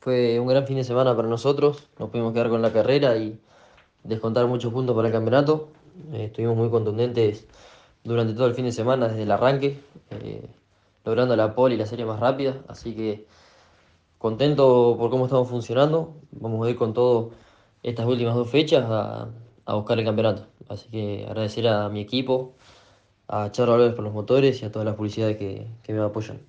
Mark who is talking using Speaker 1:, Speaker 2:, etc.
Speaker 1: Fue un gran fin de semana para nosotros, nos pudimos quedar con la carrera y descontar muchos puntos para el campeonato. Eh, estuvimos muy contundentes durante todo el fin de semana, desde el arranque, eh, logrando la pole y la serie más rápida, así que contento por cómo estamos funcionando. Vamos a ir con todo estas últimas dos fechas a, a buscar el campeonato. Así que agradecer a mi equipo, a Charlo Álvarez por los motores y a todas las publicidades que, que me apoyan.